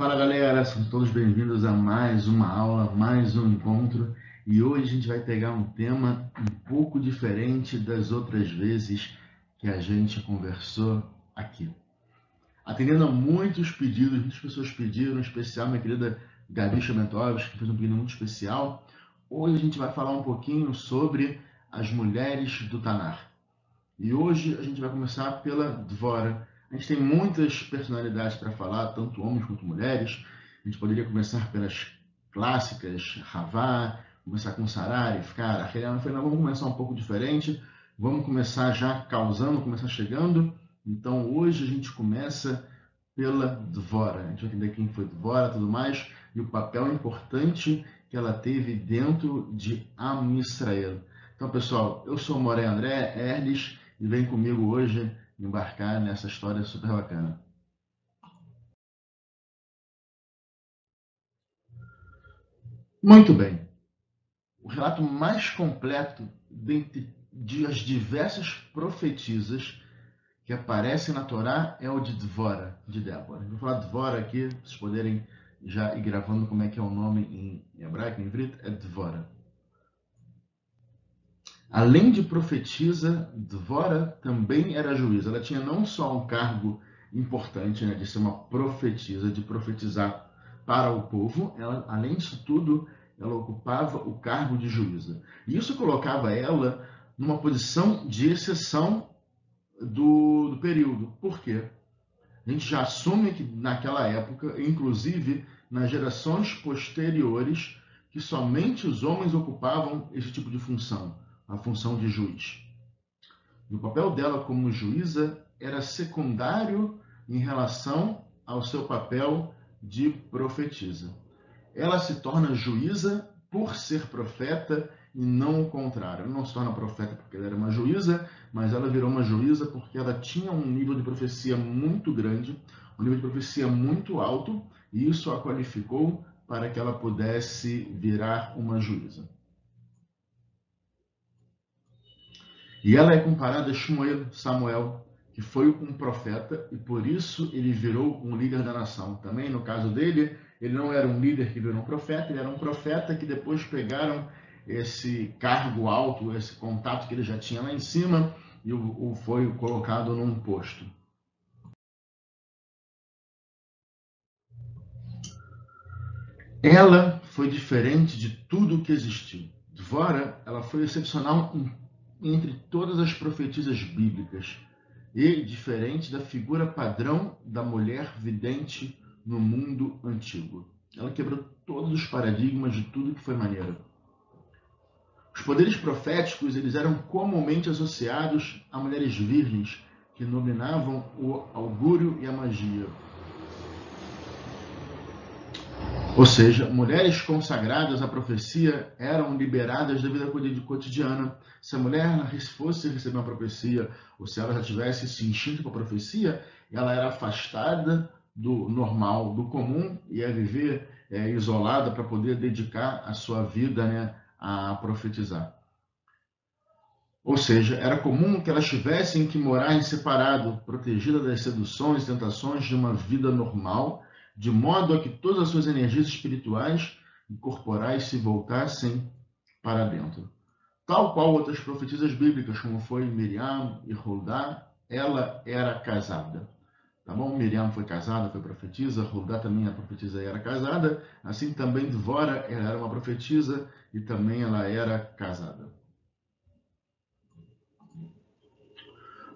Fala galera, são todos bem-vindos a mais uma aula, mais um encontro e hoje a gente vai pegar um tema um pouco diferente das outras vezes que a gente conversou aqui. Atendendo a muitos pedidos, muitas pessoas pediram, em especial minha querida Gabi Chamentovski, que fez um pedido muito especial. Hoje a gente vai falar um pouquinho sobre as mulheres do Tanar. E hoje a gente vai começar pela Dvora, a gente tem muitas personalidades para falar, tanto homens quanto mulheres. A gente poderia começar pelas clássicas, Ravá, começar com Sarari, Ficar, Helena. Eu falei, não, vamos começar um pouco diferente. Vamos começar já causando, começar chegando. Então, hoje a gente começa pela Dvora. A gente vai entender quem foi Dvora e tudo mais, e o papel importante que ela teve dentro de Am Israel. Então, pessoal, eu sou Moré André Erles e vem comigo hoje embarcar nessa história super bacana. Muito bem. O relato mais completo dentre as diversas profetisas que aparecem na Torá é o de Dvora, de Débora. Vou falar Dvora aqui, vocês poderem já ir gravando como é que é o nome em hebraico, em hebraico, é Dvora. Além de profetisa, Dvora também era juíza. Ela tinha não só um cargo importante né, de ser uma profetisa, de profetizar para o povo, ela, além disso tudo, ela ocupava o cargo de juíza. E isso colocava ela numa posição de exceção do, do período. Por quê? A gente já assume que naquela época, inclusive nas gerações posteriores, que somente os homens ocupavam esse tipo de função a função de juiz. E o papel dela como juíza era secundário em relação ao seu papel de profetisa. Ela se torna juíza por ser profeta e não o contrário. Ela não se torna profeta porque ela era uma juíza, mas ela virou uma juíza porque ela tinha um nível de profecia muito grande, um nível de profecia muito alto, e isso a qualificou para que ela pudesse virar uma juíza. E ela é comparada a Shmuel, Samuel, que foi um profeta e por isso ele virou um líder da nação. Também no caso dele, ele não era um líder que virou um profeta, ele era um profeta que depois pegaram esse cargo alto, esse contato que ele já tinha lá em cima e o, foi colocado num posto. Ela foi diferente de tudo que existiu. Dvora, ela foi excepcional em entre todas as profetisas bíblicas e diferente da figura padrão da mulher vidente no mundo antigo. Ela quebrou todos os paradigmas de tudo que foi maneiro. Os poderes proféticos eles eram comumente associados a mulheres virgens que dominavam o augúrio e a magia. Ou seja, mulheres consagradas à profecia eram liberadas da vida cotidiana. Se a mulher fosse receber uma profecia, ou se ela já tivesse esse instinto para a profecia, ela era afastada do normal, do comum, e ia viver é, isolada para poder dedicar a sua vida né, a profetizar. Ou seja, era comum que elas tivessem que morar em separado, protegida das seduções e tentações de uma vida normal, de modo a que todas as suas energias espirituais e corporais se voltassem para dentro. Tal qual outras profetisas bíblicas, como foi Miriam e Rodá, ela era casada. Tá bom? Miriam foi casada, foi profetisa, Rodá também a profetisa e era casada, assim também Dvora, ela era uma profetisa e também ela era casada.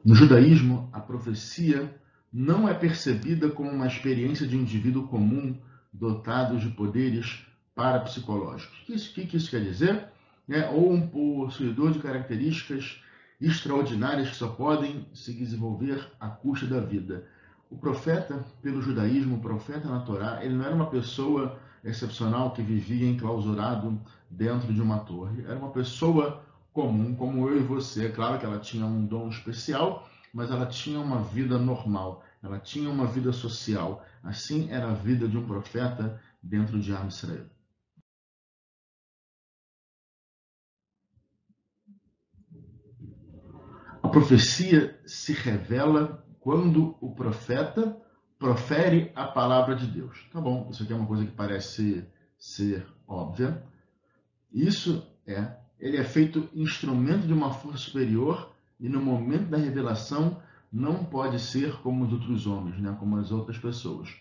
No judaísmo, a profecia não é percebida como uma experiência de indivíduo comum dotado de poderes parapsicológicos. O que isso, que isso quer dizer? É, ou um possuidor de características extraordinárias que só podem se desenvolver à custa da vida. O profeta, pelo judaísmo, o profeta na Torá, ele não era uma pessoa excepcional que vivia enclausurado dentro de uma torre. Era uma pessoa comum, como eu e você. É claro que ela tinha um dom especial, mas ela tinha uma vida normal, ela tinha uma vida social. Assim era a vida de um profeta dentro de Israel. A profecia se revela quando o profeta profere a palavra de Deus. Tá bom, isso aqui é uma coisa que parece ser óbvia. Isso é, ele é feito instrumento de uma força superior e no momento da revelação não pode ser como os outros homens, né? como as outras pessoas.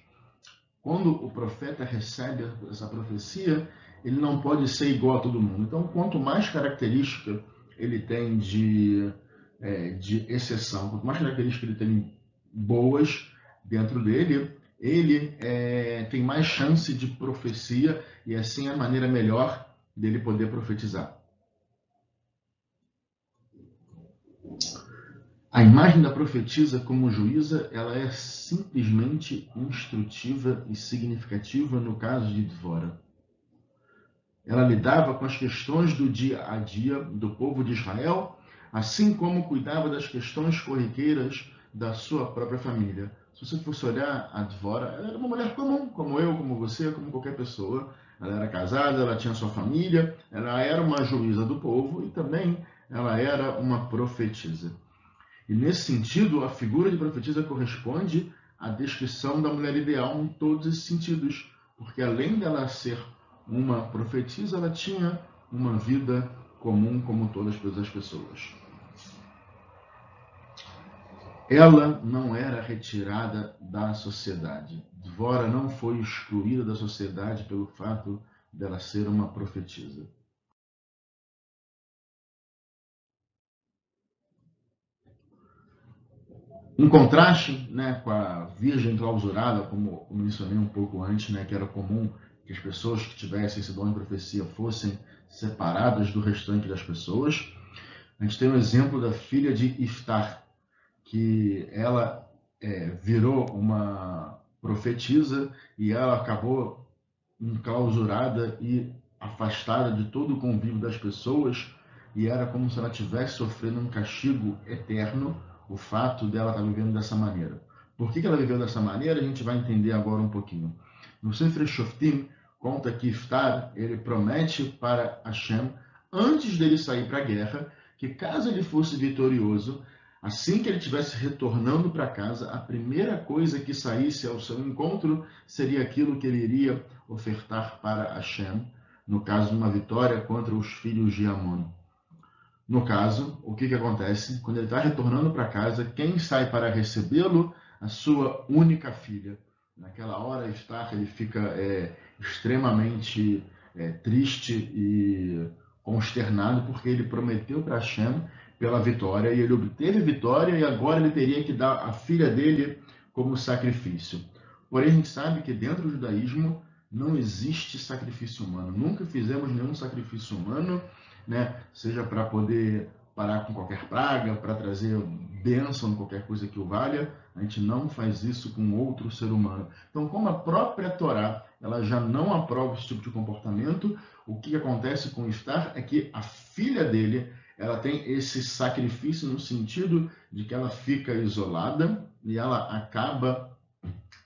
Quando o profeta recebe essa profecia, ele não pode ser igual a todo mundo. Então, quanto mais característica ele tem de, é, de exceção, quanto mais características ele tem boas dentro dele, ele é, tem mais chance de profecia e assim é a maneira melhor dele poder profetizar. A imagem da profetisa como juíza, ela é simplesmente instrutiva e significativa no caso de Dvora. Ela lidava com as questões do dia a dia do povo de Israel, assim como cuidava das questões corriqueiras da sua própria família. Se você fosse olhar a Dvora, ela era uma mulher comum, como eu, como você, como qualquer pessoa. Ela era casada, ela tinha sua família, ela era uma juíza do povo e também ela era uma profetisa. E nesse sentido, a figura de profetisa corresponde à descrição da mulher ideal em todos esses sentidos, porque além dela ser uma profetisa, ela tinha uma vida comum como todas as pessoas. Ela não era retirada da sociedade. Dvora não foi excluída da sociedade pelo fato dela ser uma profetisa. Em contraste né, com a virgem clausurada, como eu mencionei um pouco antes, né, que era comum que as pessoas que tivessem esse dom de profecia fossem separadas do restante das pessoas, a gente tem um exemplo da filha de Iftar, que ela é, virou uma profetisa e ela acabou enclausurada e afastada de todo o convívio das pessoas e era como se ela estivesse sofrendo um castigo eterno o fato dela estar vivendo dessa maneira. Por que, ela viveu dessa maneira? A gente vai entender agora um pouquinho. No Sefer Shoftim, conta que Iftar, ele promete para Hashem, antes dele sair para a guerra, que caso ele fosse vitorioso, assim que ele estivesse retornando para casa, a primeira coisa que saísse ao seu encontro seria aquilo que ele iria ofertar para Hashem, no caso uma vitória contra os filhos de Amon. No caso, o que, que acontece? Quando ele está retornando para casa, quem sai para recebê-lo? A sua única filha. Naquela hora, Stark ele fica é, extremamente é, triste e consternado porque ele prometeu para Hashem pela vitória e ele obteve vitória e agora ele teria que dar a filha dele como sacrifício. Porém, a gente sabe que dentro do judaísmo não existe sacrifício humano. Nunca fizemos nenhum sacrifício humano né? seja para poder parar com qualquer praga, para trazer bênção, qualquer coisa que o valha, a gente não faz isso com outro ser humano. Então, como a própria Torá ela já não aprova esse tipo de comportamento, o que acontece com o Istar é que a filha dele ela tem esse sacrifício no sentido de que ela fica isolada e ela acaba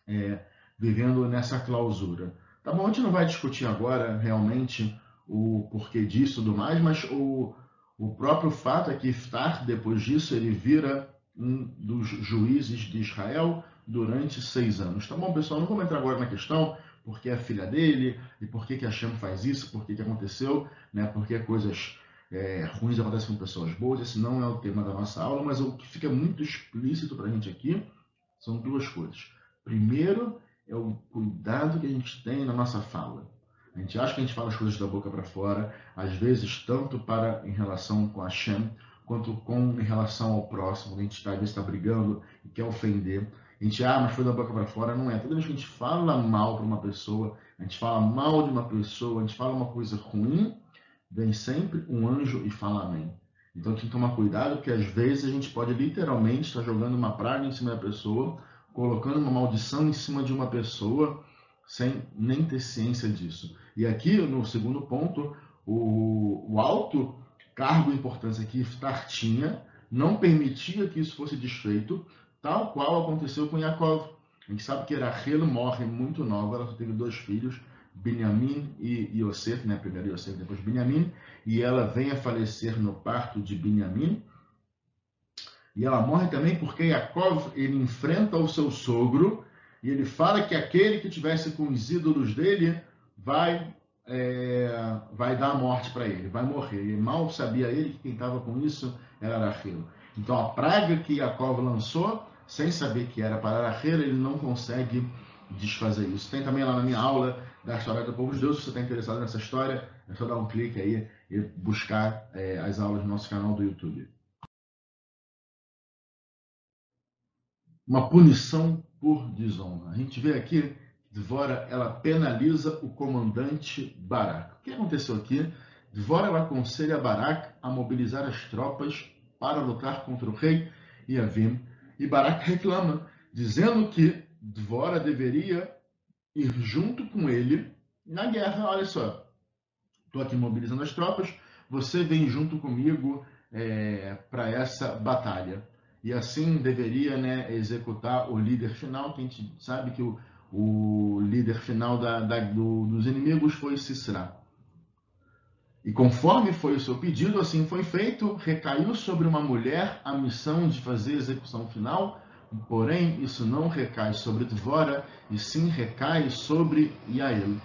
é, vivendo nessa clausura. Tá bom, a gente não vai discutir agora realmente o porquê disso e tudo mais, mas o, o próprio fato é que Iftar, depois disso, ele vira um dos juízes de Israel durante seis anos. Tá bom, pessoal? Não vamos entrar agora na questão porque é filha dele e por que, que Hashem faz isso, por que, que aconteceu, né? porque coisas é, ruins acontecem com pessoas boas. Esse não é o tema da nossa aula, mas o que fica muito explícito para a gente aqui são duas coisas. Primeiro, é o cuidado que a gente tem na nossa fala. A gente acha que a gente fala as coisas da boca para fora, às vezes tanto para em relação com a Shem, quanto com em relação ao próximo. A gente está, às vezes está brigando e quer ofender. A gente, ah, mas foi da boca para fora. Não é. Toda vez que a gente fala mal para uma pessoa, a gente fala mal de uma pessoa, a gente fala uma coisa ruim, vem sempre um anjo e fala amém. Então tem que tomar cuidado, porque às vezes a gente pode literalmente estar jogando uma praga em cima da pessoa, colocando uma maldição em cima de uma pessoa, sem nem ter ciência disso. E aqui, no segundo ponto, o, o alto cargo de importância que Iftar tinha não permitia que isso fosse desfeito, tal qual aconteceu com Yaakov. A gente sabe que Rachel morre muito nova, ela só teve dois filhos, Benjamim e Yosef, né? primeiro Yosef, depois Benjamim, e ela vem a falecer no parto de Benjamim, e ela morre também porque Yaakov ele enfrenta o seu sogro e ele fala que aquele que tivesse com os ídolos dele vai é, vai dar a morte para ele, vai morrer. E mal sabia ele que quem estava com isso era Rachel. Então a praga que Jacob lançou, sem saber que era para Rachel, ele não consegue desfazer isso. Tem também lá na minha aula da história do povo de Deus, se você está interessado nessa história, é só dar um clique aí e buscar é, as aulas no nosso canal do YouTube. Uma punição por desonra. A gente vê aqui Dvora ela penaliza o comandante Barak. O que aconteceu aqui? Dvora ela aconselha Barak a mobilizar as tropas para lutar contra o rei Yavim. E Barak reclama, dizendo que Dvora deveria ir junto com ele na guerra. Olha só, estou aqui mobilizando as tropas, você vem junto comigo é, para essa batalha. E assim deveria né, executar o líder final, que a gente sabe que o, o líder final da, da, do, dos inimigos foi Sisra. E conforme foi o seu pedido, assim foi feito, recaiu sobre uma mulher a missão de fazer a execução final, porém isso não recai sobre Dvora, e sim recai sobre Yael.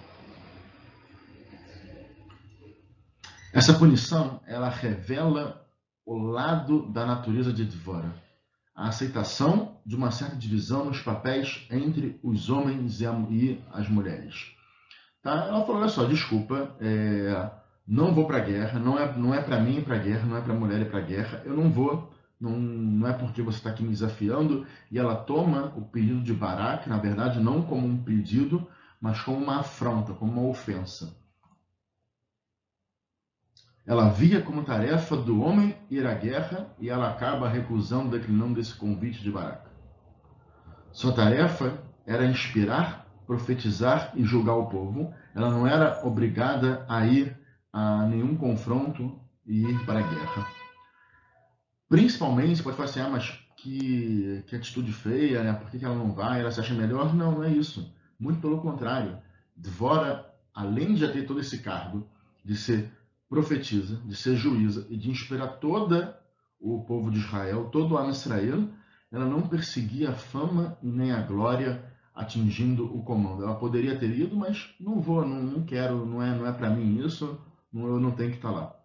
Essa punição, ela revela o lado da natureza de Dvora a aceitação de uma certa divisão nos papéis entre os homens e as mulheres. Tá? Ela falou: olha só, desculpa, é, não vou para a guerra, não é, não é para mim para a guerra, não é para a mulher para a guerra, eu não vou, não, não é porque você está aqui me desafiando. E ela toma o pedido de Barak, na verdade, não como um pedido, mas como uma afronta, como uma ofensa. Ela via como tarefa do homem ir à guerra e ela acaba recusando, declinando esse convite de Baraca. Sua tarefa era inspirar, profetizar e julgar o povo. Ela não era obrigada a ir a nenhum confronto e ir para a guerra. Principalmente, você pode falar assim, ah, mas que, que atitude feia, né? Por que ela não vai? Ela se acha melhor? Não, não é isso. Muito pelo contrário. Devora, além de já ter todo esse cargo de ser profetiza, de ser juíza e de inspirar toda o povo de Israel, todo o Am Israel, ela não perseguia a fama nem a glória atingindo o comando. Ela poderia ter ido, mas não vou, não, não quero, não é, não é para mim isso, não, eu não tenho que estar tá lá.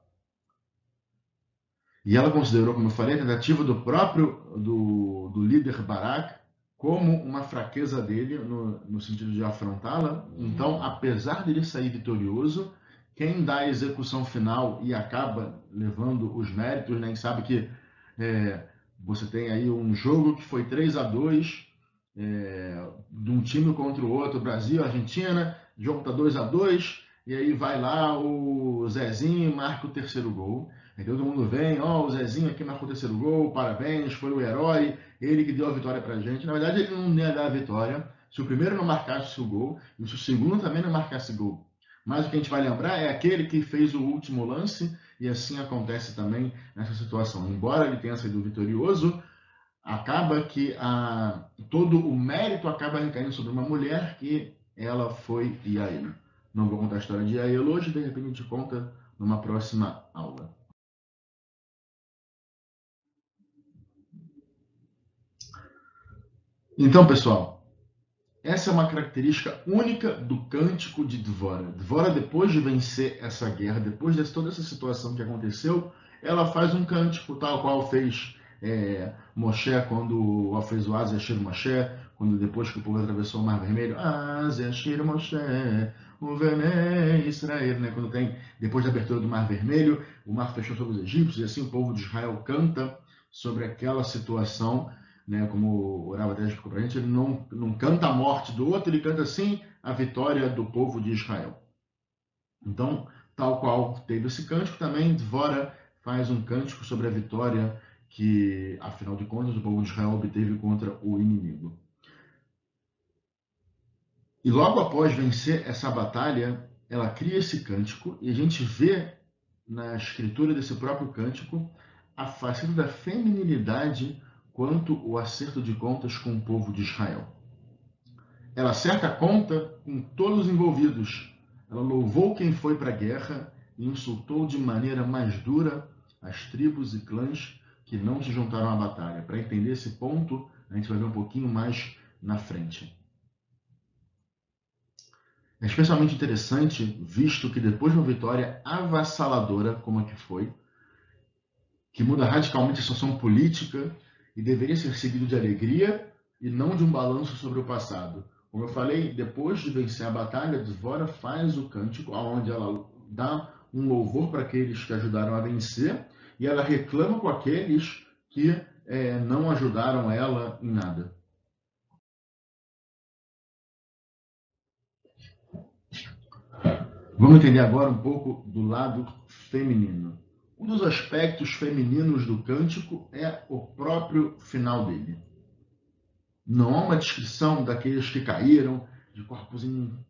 E ela considerou, como eu falei, a tentativa do próprio do, do líder Barak como uma fraqueza dele no, no sentido de afrontá-la. Então, apesar dele sair vitorioso, quem dá a execução final e acaba levando os méritos, né? sabe que é, você tem aí um jogo que foi 3 a 2 é, de um time contra o outro, Brasil, Argentina, jogo tá 2 a 2 e aí vai lá o Zezinho e marca o terceiro gol. Aí todo mundo vem, ó, oh, o Zezinho aqui marcou o terceiro gol, parabéns, foi o herói, ele que deu a vitória pra gente. Na verdade, ele não ia dar a vitória se o primeiro não marcasse o gol e se o segundo também não marcasse gol. Mas o que a gente vai lembrar é aquele que fez o último lance, e assim acontece também nessa situação. Embora ele tenha sido vitorioso, acaba que a, todo o mérito acaba recaindo sobre uma mulher que ela foi Yael. Não vou contar a história de Yael hoje, de repente a gente conta numa próxima aula. Então, pessoal, essa é uma característica única do cântico de Dvora. Dvora, depois de vencer essa guerra, depois de toda essa situação que aconteceu, ela faz um cântico tal qual fez é, Moshe quando fez o Azeshir Moshe, quando depois que o povo atravessou o Mar Vermelho, Azeshir Moshe, o Vene Israel, né? quando tem, depois da abertura do Mar Vermelho, o mar fechou sobre os egípcios, e assim o povo de Israel canta sobre aquela situação né, como Orava até explicou para a gente, ele não, não canta a morte do outro, ele canta sim a vitória do povo de Israel. Então, tal qual teve esse cântico, também Dvora faz um cântico sobre a vitória que, afinal de contas, o povo de Israel obteve contra o inimigo. E logo após vencer essa batalha, ela cria esse cântico e a gente vê na escritura desse próprio cântico a faceta da feminilidade quanto o acerto de contas com o povo de Israel. Ela acerta conta com todos os envolvidos. Ela louvou quem foi para a guerra e insultou de maneira mais dura as tribos e clãs que não se juntaram à batalha. Para entender esse ponto, a gente vai ver um pouquinho mais na frente. É especialmente interessante, visto que depois de uma vitória avassaladora, como a que foi, que muda radicalmente a situação política e deveria ser seguido de alegria e não de um balanço sobre o passado. Como eu falei, depois de vencer a batalha, Dvora faz o cântico, onde ela dá um louvor para aqueles que ajudaram a vencer e ela reclama com aqueles que é, não ajudaram ela em nada. Vamos entender agora um pouco do lado feminino. Um dos aspectos femininos do cântico é o próprio final dele. Não há uma descrição daqueles que caíram, de corpos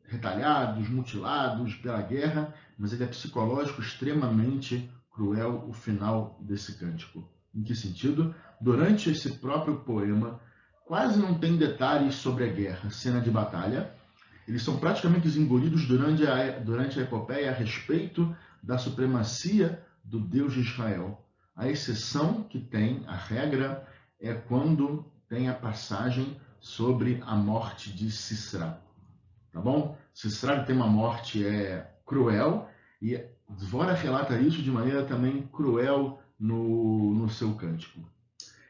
retalhados, mutilados pela guerra, mas ele é psicológico extremamente cruel o final desse cântico. Em que sentido? Durante esse próprio poema, quase não tem detalhes sobre a guerra, cena de batalha, eles são praticamente engolidos durante a, durante a epopeia a respeito da supremacia do Deus de Israel. A exceção que tem, a regra, é quando tem a passagem sobre a morte de Sisra. Tá bom? Sisra tem uma morte é, cruel e Zvora relata isso de maneira também cruel no, no seu cântico.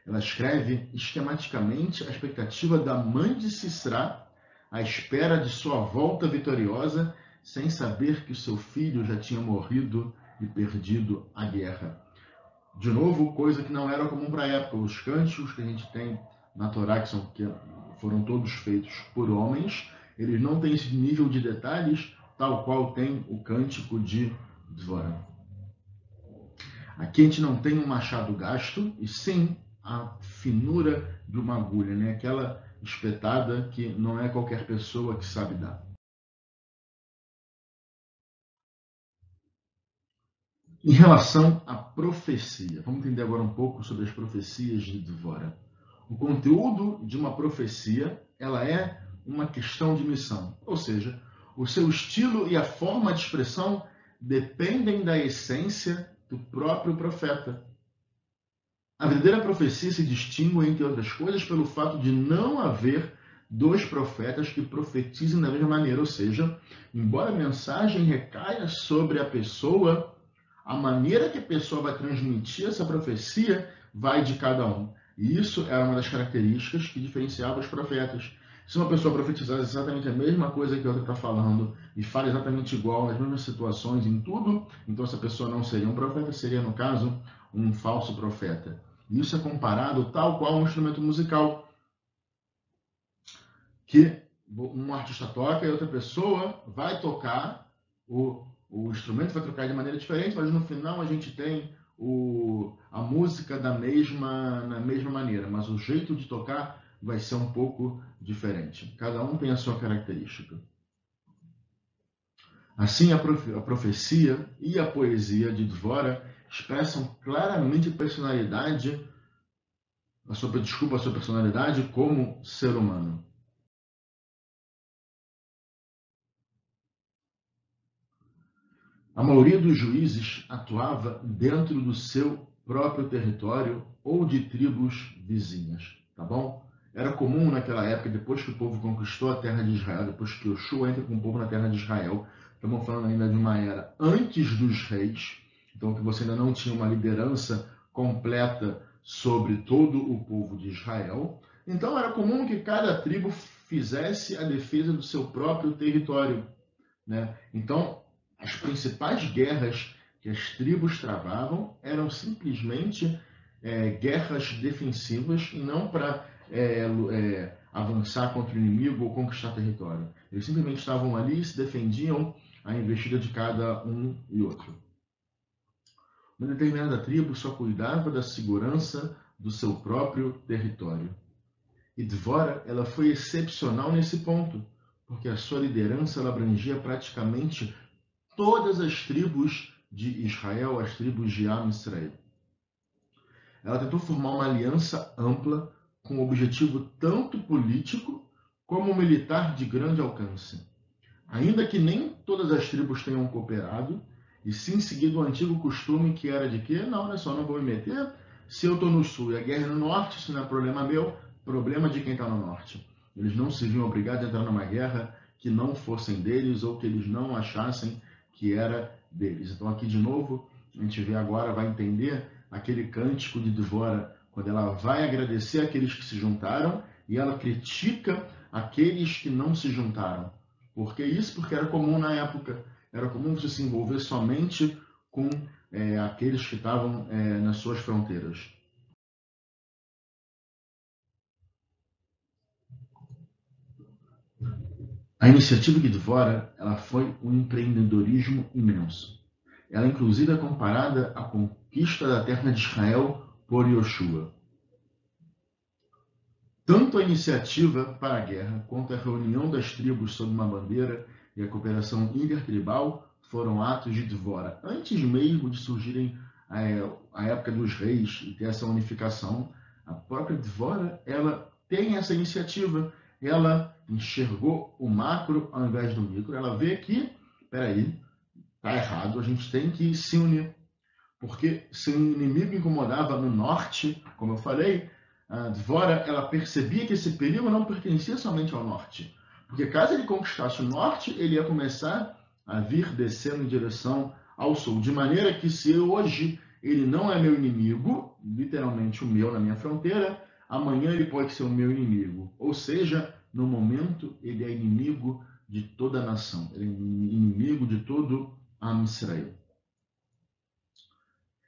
Ela escreve esquematicamente a expectativa da mãe de Sisra à espera de sua volta vitoriosa, sem saber que seu filho já tinha morrido e perdido a guerra. De novo, coisa que não era comum para a época. Os cânticos que a gente tem na Torá, que, são, que foram todos feitos por homens, eles não têm esse nível de detalhes tal qual tem o cântico de Dvoran. Aqui a gente não tem um machado gasto, e sim a finura de uma agulha, né? aquela espetada que não é qualquer pessoa que sabe dar. Em relação à profecia, vamos entender agora um pouco sobre as profecias de Dvora. O conteúdo de uma profecia, ela é uma questão de missão, ou seja, o seu estilo e a forma de expressão dependem da essência do próprio profeta. A verdadeira profecia se distingue, entre outras coisas, pelo fato de não haver dois profetas que profetizem da mesma maneira, ou seja, embora a mensagem recaia sobre a pessoa, a maneira que a pessoa vai transmitir essa profecia vai de cada um. E isso era uma das características que diferenciava os profetas. Se uma pessoa profetizasse exatamente a mesma coisa que a outra está falando e fala exatamente igual nas mesmas situações em tudo, então essa pessoa não seria um profeta, seria, no caso, um falso profeta. Isso é comparado tal qual um instrumento musical. Que um artista toca e outra pessoa vai tocar, o, o instrumento vai tocar de maneira diferente, mas no final a gente tem o, a música da mesma, na mesma maneira, mas o jeito de tocar vai ser um pouco diferente. Cada um tem a sua característica. Assim, a, profe a profecia e a poesia de Dvora expressam claramente personalidade, a sua, desculpa, a sua personalidade como ser humano. A maioria dos juízes atuava dentro do seu próprio território ou de tribos vizinhas, tá bom? Era comum naquela época, depois que o povo conquistou a terra de Israel, depois que Yoshua entra com o povo na terra de Israel, estamos falando ainda de uma era antes dos reis, então que você ainda não tinha uma liderança completa sobre todo o povo de Israel. Então era comum que cada tribo fizesse a defesa do seu próprio território. Né? Então, as principais guerras que as tribos travavam eram simplesmente é, guerras defensivas e não para é, é, avançar contra o inimigo ou conquistar território. Eles simplesmente estavam ali e se defendiam a investida de cada um e outro. Uma determinada tribo só cuidava da segurança do seu próprio território. E Dvora ela foi excepcional nesse ponto, porque a sua liderança abrangia praticamente todas as tribos de Israel, as tribos de Am Israel. Ela tentou formar uma aliança ampla com objetivo tanto político como militar de grande alcance. Ainda que nem todas as tribos tenham cooperado, e sim seguido o antigo costume que era de que, não, olha só, não vou me meter, se eu estou no sul e a guerra é no norte, isso não é problema meu, problema de quem está no norte. Eles não se viam obrigados a entrar numa guerra que não fossem deles ou que eles não achassem que era deles. Então aqui de novo, a gente vê agora, vai entender aquele cântico de Dvora, quando ela vai agradecer aqueles que se juntaram e ela critica aqueles que não se juntaram. Por que isso? Porque era comum na época, era comum você se envolver somente com é, aqueles que estavam é, nas suas fronteiras. A iniciativa de Dvora ela foi um empreendedorismo imenso. Ela, inclusive, é comparada à conquista da terra de Israel por Yoshua. Tanto a iniciativa para a guerra quanto a reunião das tribos sob uma bandeira e a cooperação intertribal foram atos de Dvora, antes mesmo de surgirem é, a época dos reis e ter essa unificação. A própria Dvora ela tem essa iniciativa ela enxergou o macro ao invés do micro. Ela vê que, peraí, tá errado, a gente tem que se unir. Porque se o inimigo incomodava no norte, como eu falei, a Dvora ela percebia que esse perigo não pertencia somente ao norte. Porque caso ele conquistasse o norte, ele ia começar a vir descendo em direção ao sul. De maneira que se hoje ele não é meu inimigo, literalmente o meu na minha fronteira, amanhã ele pode ser o meu inimigo. Ou seja, no momento ele é inimigo de toda a nação, ele é inimigo de todo a Israel.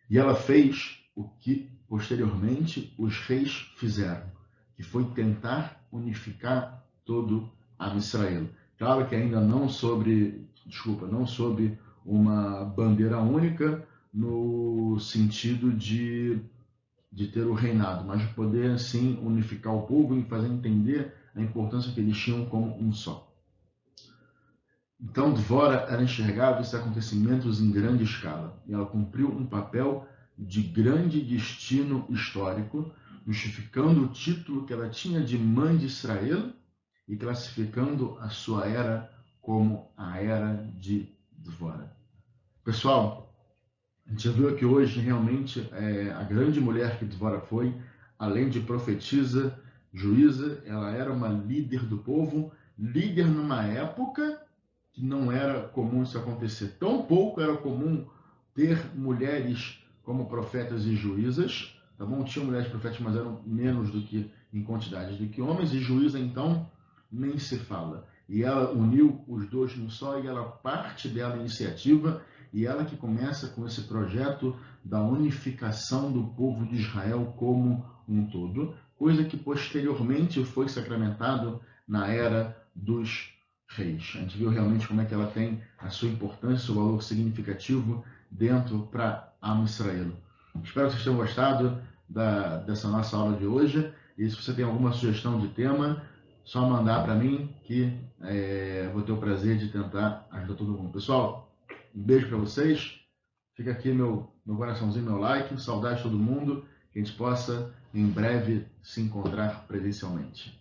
E ela fez o que posteriormente os reis fizeram, que foi tentar unificar todo a Israel. Claro que ainda não sobre, desculpa, não sob uma bandeira única no sentido de de ter o reinado, mas de poder assim unificar o povo e fazer entender a importância que eles tinham como um só. Então, Dvora era enxergava esses acontecimentos em grande escala e ela cumpriu um papel de grande destino histórico, justificando o título que ela tinha de mãe de Israel e classificando a sua era como a era de Dvora. Pessoal, a gente viu que hoje realmente é, a grande mulher que Dvora foi, além de profetisa, juíza, ela era uma líder do povo, líder numa época que não era comum isso acontecer. Tão pouco era comum ter mulheres como profetas e juízas, tá bom? Tinha mulheres profetas, mas eram menos do que em quantidade do que homens, e juíza então nem se fala. E ela uniu os dois num só e ela parte dela iniciativa e ela que começa com esse projeto da unificação do povo de Israel como um todo, coisa que posteriormente foi sacramentado na era dos reis. A gente viu realmente como é que ela tem a sua importância, seu valor significativo dentro para Am Israel. Espero que vocês tenham gostado da, dessa nossa aula de hoje. E se você tem alguma sugestão de tema, só mandar para mim que é, vou ter o prazer de tentar ajudar todo mundo. Pessoal, um beijo para vocês. Fica aqui meu, meu coraçãozinho, meu like. Saudade de todo mundo. Que a gente possa em breve se encontrar presencialmente.